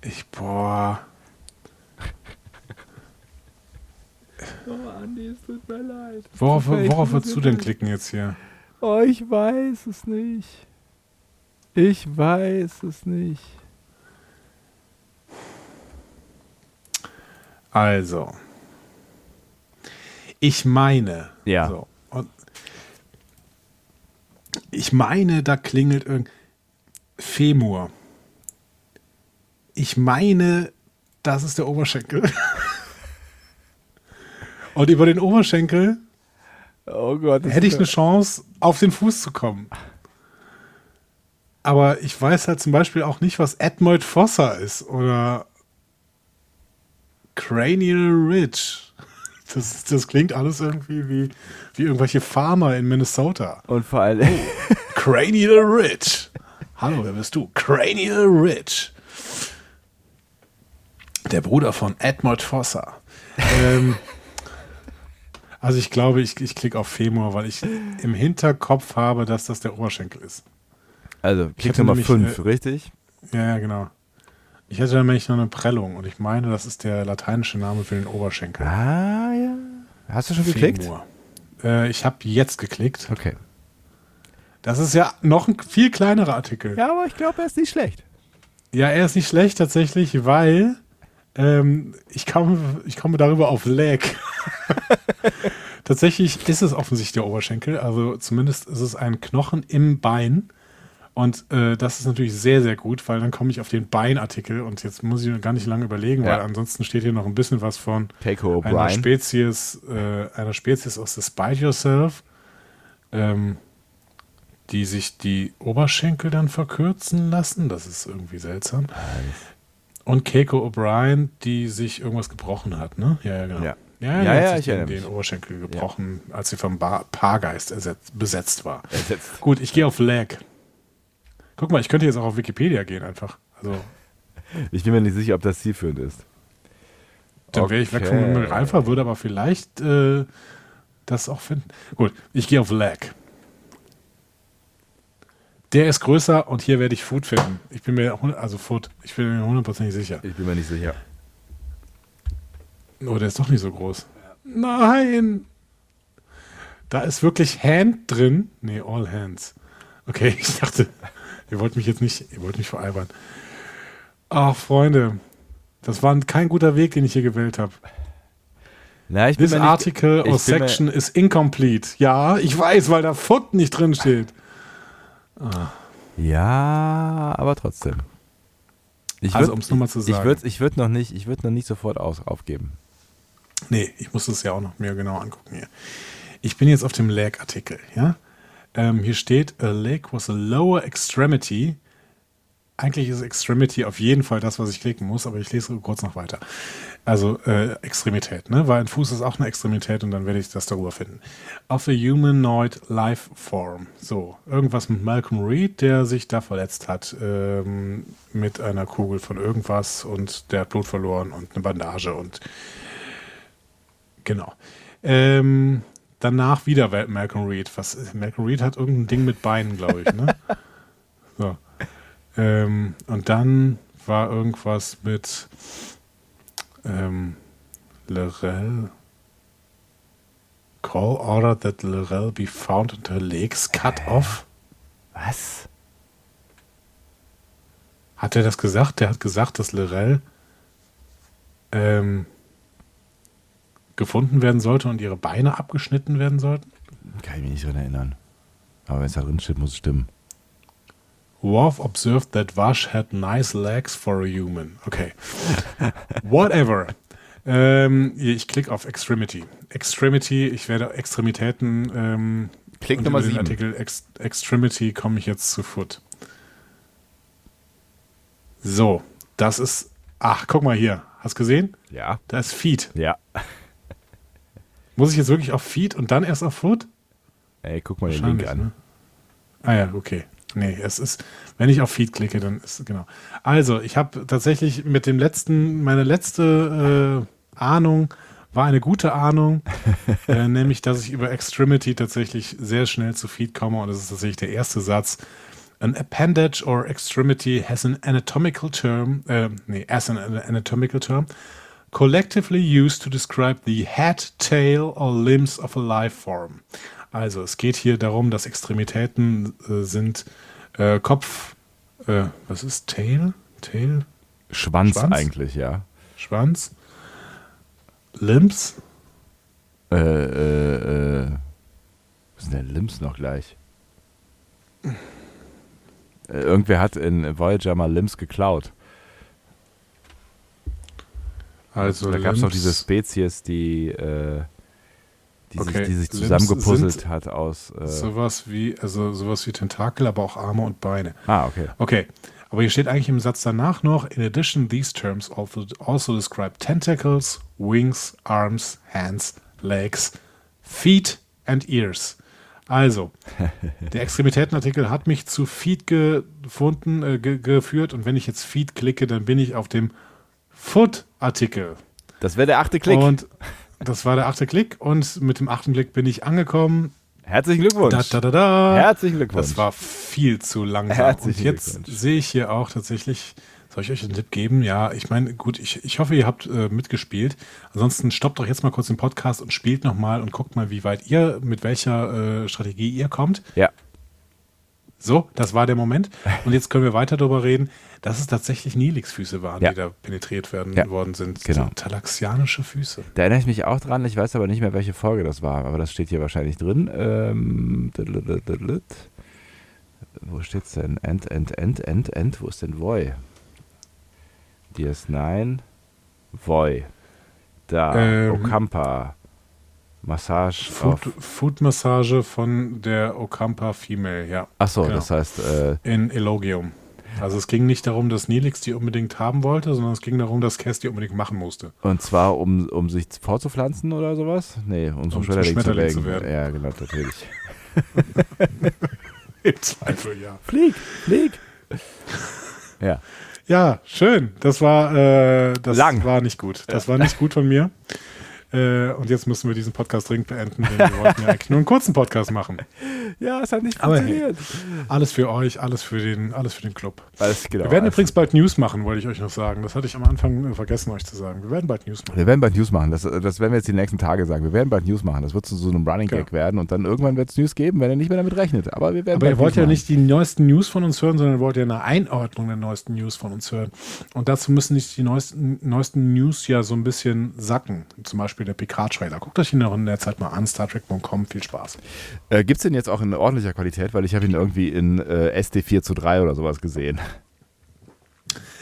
Ich, boah. Oh, Andi, es tut mir leid. Worauf, Tut mir worauf würdest du denn klicken jetzt hier? Oh, ich weiß es nicht. Ich weiß es nicht. Also. Ich meine. Ja. So, und ich meine, da klingelt irgend. Femur. Ich meine, das ist der Oberschenkel. und über den Oberschenkel Oh Gott. hätte ich eine Chance, auf den Fuß zu kommen. Aber ich weiß halt zum Beispiel auch nicht, was Edmoid Fossa ist oder Cranial Ridge. Das, das klingt alles irgendwie wie, wie irgendwelche Farmer in Minnesota. Und vor allem. Cranial Ridge. Hallo, wer bist du? Cranial Ridge. Der Bruder von Edmund Fossa. ähm, also ich glaube, ich, ich klicke auf Femur, weil ich im Hinterkopf habe, dass das der Oberschenkel ist. Also, Klick Nummer nämlich, 5, äh, richtig? Ja, ja, genau. Ich hätte nämlich noch eine Prellung und ich meine, das ist der lateinische Name für den Oberschenkel. Ah, ja. Hast du schon geklickt? Femur. Äh, ich habe jetzt geklickt. Okay. Das ist ja noch ein viel kleinerer Artikel. Ja, aber ich glaube, er ist nicht schlecht. Ja, er ist nicht schlecht tatsächlich, weil ähm, ich, komme, ich komme darüber auf Lag. tatsächlich ist es offensichtlich der Oberschenkel, also zumindest ist es ein Knochen im Bein. Und äh, das ist natürlich sehr, sehr gut, weil dann komme ich auf den Beinartikel und jetzt muss ich gar nicht lange überlegen, Ja. weil ansonsten steht hier noch ein bisschen was von einer. Spezies, äh, einer Spezies aus The Spite Yourself, ähm, die sich die Oberschenkel dann verkürzen lassen. Das ist irgendwie seltsam. Und Keiko O'Brien, die sich irgendwas gebrochen hat, ne? Ja, ja, genau. Ja. Ja, Ja, ja, hat sich ich den, den. Oberschenkel gebrochen, als sie vom Bar Paargeist ersetzt, besetzt war. Ersetzt. Gut, ich gehe auf Lag. Guck mal, ich könnte jetzt auch auf Wikipedia gehen einfach. Also, Ich bin mir nicht sicher, ob das zielführend ist. Dann wäre ich weg vom Okay. Alpha, würde aber vielleicht äh, das auch finden. Gut, ich gehe auf Lag. Der ist größer und hier werde ich Food finden. Ich bin mir, also Food, ich bin mir hundertprozentig sicher. Ich bin mir nicht sicher. Oh, der ist doch nicht so groß. Nein! Da ist wirklich Hand drin. Nee, All Hands. Okay, ich dachte, ihr wollt mich jetzt nicht, ihr wollt mich veralbern. Ach, Freunde, das war kein guter Weg, den ich hier gewählt habe. Na, This mir nicht, article or section is incomplete. Ja, ich weiß, weil da Foot nicht drin steht. Ja, aber trotzdem. Ich Also, würd- um's noch mal zu Ich sagen. würde ich würd noch nicht, ich würde noch nicht sofort aus, aufgeben. Nee, ich muss das ja auch noch mir genau angucken hier. Ich bin jetzt auf dem Leg-Artikel, ja. Ähm, hier steht, a leg was a lower extremity. Eigentlich ist Extremity auf jeden Fall das, was ich klicken muss, aber ich lese kurz noch weiter. Also äh, Extremität, ne? Weil ein Fuß ist auch eine Extremität und dann werde ich das darüber finden. Of a humanoid life form. So, irgendwas mit Malcolm Reed, der sich da verletzt hat ähm, mit einer Kugel von irgendwas und der hat Blut verloren und eine Bandage und Genau. Ähm, danach wieder Malcolm Reed. Was, Malcolm Reed hat irgendein Ding mit Beinen, glaube ich. Ne? so. ähm, und dann war irgendwas mit ähm, Lorel. Call order that Lorel be found and her legs cut off. Was? Hat er das gesagt? Der hat gesagt, dass Lorel ähm, gefunden werden sollte und ihre Beine abgeschnitten werden sollten. Kann ich mich nicht dran erinnern. Aber wenn es da drin steht, muss es stimmen. Worf observed that Vash had nice legs for a human. Okay. Whatever. Ähm, ich klicke auf Extremity. Extremity, ich werde Extremitäten. Ähm, Klick Nummer über den sieben. Artikel Ex Extremity komme ich jetzt zu Foot. So, das ist. Ach, guck mal hier. Hast gesehen? Ja. Da ist Feet. Ja. Muss ich jetzt wirklich auf Feet und dann erst auf Foot? Ey, guck mal den Link an. ne? Ah ja, okay. Nee, es ist, wenn ich auf Feed klicke, dann ist genau. Also, ich habe tatsächlich mit dem letzten, meine letzte äh, Ahnung war eine gute Ahnung, äh, nämlich, dass ich über Extremity tatsächlich sehr schnell zu Feed komme und das ist tatsächlich der erste Satz. An appendage or extremity has an anatomical term, äh, nee, as an anatomical term, collectively used to describe the head, tail or limbs of a life form. Also es geht hier darum, dass Extremitäten äh, sind äh, Kopf, äh, was ist Tail? Tail? Schwanz, Schwanz? eigentlich, ja. Schwanz? Limbs? Äh, äh, äh. Was ist denn Limbs noch gleich? Äh, irgendwer hat in Voyager mal Limbs geklaut. Also da gab es noch diese Spezies, die, äh, die, Okay, sich, die sich zusammengepuzzelt hat aus. Äh, Sowas wie, also sowas wie Tentakel, aber auch Arme und Beine. ah, okay. Okay, aber hier steht eigentlich im Satz danach noch, in addition, these terms also, also describe tentacles, wings, arms, hands, legs, feet and ears. Also, der Extremitätenartikel hat mich zu Feet gefunden, äh, ge geführt und wenn ich jetzt Feet klicke, dann bin ich auf dem Foot-Artikel. Das wäre der achte Klick. Und das war der achte Klick und mit dem achten Klick bin ich angekommen. Herzlichen Glückwunsch. Da, da, da. Herzlichen Glückwunsch. Das war viel zu langsam. Herzlichen und jetzt sehe ich hier auch tatsächlich, soll ich euch einen Tipp geben? Ja, ich meine, gut, ich, ich hoffe, ihr habt äh, mitgespielt. Ansonsten stoppt doch jetzt mal kurz den Podcast und spielt nochmal und guckt mal, wie weit ihr, mit welcher äh, Strategie ihr kommt. ja. So, das war der Moment. Und jetzt können wir weiter darüber reden, dass es tatsächlich Nilix-Füße waren, Ja. die da penetriert werden Ja, worden sind. genau. So Talaxianische Füße. Da erinnere ich mich auch dran, ich weiß aber nicht mehr, welche Folge das war, aber das steht hier wahrscheinlich drin. Ähm, wo steht's denn? End, End, End, End, End, wo ist denn Voy? DS9, Voy. Da, Ähm, Okampa. Massage Food, auf. Food-Massage von der Okampa Female, ja. Achso, genau. das heißt, äh, In Elogium. Also es ging nicht darum, dass Nelix die unbedingt haben wollte, sondern es ging darum, dass Cass die unbedingt machen musste. und zwar um, um sich vorzupflanzen oder sowas? Nee, um zum Um zum Schmetterling, Schmetterling zu zu werden. werden. Ja, genau, natürlich. Im Zweifel, ja. Flieg, flieg. Ja. Ja, schön. Das war, äh, das Lang. war nicht gut. Das war nicht gut von mir. Äh, und jetzt müssen wir diesen Podcast dringend beenden, denn wir wollten ja eigentlich nur einen kurzen Podcast machen. Ja, es hat nicht Aber funktioniert. Alles für euch, alles für den, alles für den Club. Alles, genau, Wir werden alles. übrigens bald News machen, wollte ich euch noch sagen. Das hatte ich am Anfang äh, vergessen, euch zu sagen. Wir werden bald News machen. Wir werden bald News machen. Das, das werden wir jetzt die nächsten Tage sagen. Wir werden bald News machen. Das wird zu so einem Running Gag Genau. werden und dann irgendwann wird es News geben, wenn ihr nicht mehr damit rechnet. Aber wir werden Aber ihr wollt News ja machen. nicht die neuesten News von uns hören, sondern ihr wollt ja eine Einordnung der neuesten News von uns hören. Und dazu müssen nicht die neuesten, neuesten News ja so ein bisschen sacken. Zum Beispiel der Picard-Trailer. Guckt euch ihn noch in der Zeit mal an, StarTrek.com. Viel Spaß. Äh, Gibt es den jetzt auch in ordentlicher Qualität? Weil ich habe ihn irgendwie in äh, SD 4 zu 3 oder sowas gesehen.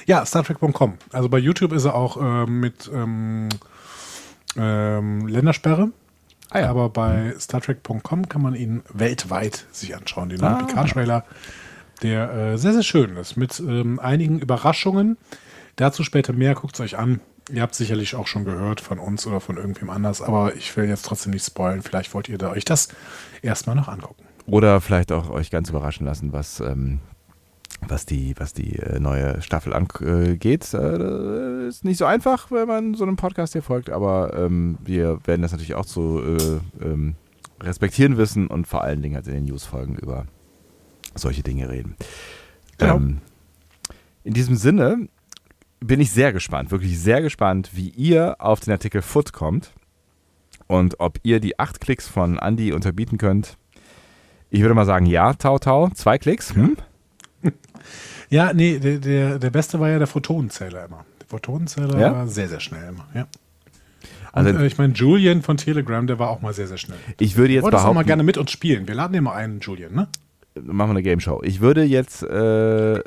Ja, StarTrek.com. Also bei YouTube ist er auch äh, mit ähm, ähm, Ländersperre. Ah ja. Aber bei StarTrek.com kann man ihn weltweit sich anschauen. Den Ah. Picard-Trailer, der äh, sehr, sehr schön ist. Mit ähm, einigen Überraschungen. Dazu später mehr. Guckt es euch an. Ihr habt sicherlich auch schon gehört von uns oder von irgendwem anders. Aber ich will jetzt trotzdem nicht spoilen. Vielleicht wollt ihr da euch das erstmal noch angucken. Oder vielleicht auch euch ganz überraschen lassen, was, ähm, was die, was die äh, neue Staffel angeht. Äh, ist nicht so einfach, wenn man so einem Podcast hier folgt, aber ähm, wir werden das natürlich auch zu äh, ähm, respektieren wissen und vor allen Dingen halt in den Newsfolgen über solche Dinge reden. Genau. Ähm, in diesem Sinne bin ich sehr gespannt, wirklich sehr gespannt, wie ihr auf den Artikel Foot kommt und ob ihr die acht Klicks von Andy unterbieten könnt. Ich würde mal sagen, ja, Tau Tau, zwei Klicks. Hm? Ja, nee, der, der, der beste war ja der Photonenzähler immer. Der Photonenzähler Ja? war sehr, sehr schnell immer. Ja. Also Und, äh, ich meine, Julian von Telegram, der war auch mal sehr, sehr schnell. ich würde jetzt Wolltest auch mal behaupten, gerne mit uns spielen. Wir laden dir mal einen, Julian, ne? machen wir eine Game Show. Ich würde jetzt äh,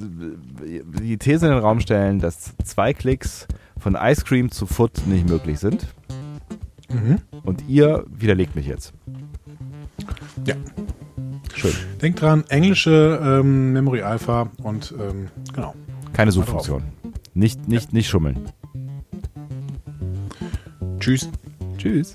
die These in den Raum stellen, dass zwei Klicks von Ice Cream zu Foot nicht möglich sind. Mhm. Und ihr widerlegt mich jetzt. Ja. Schön. Denkt dran, englische ähm, Memory Alpha und ähm, genau. Keine Suchfunktion. Nicht, nicht, nicht schummeln. Tschüss. Tschüss.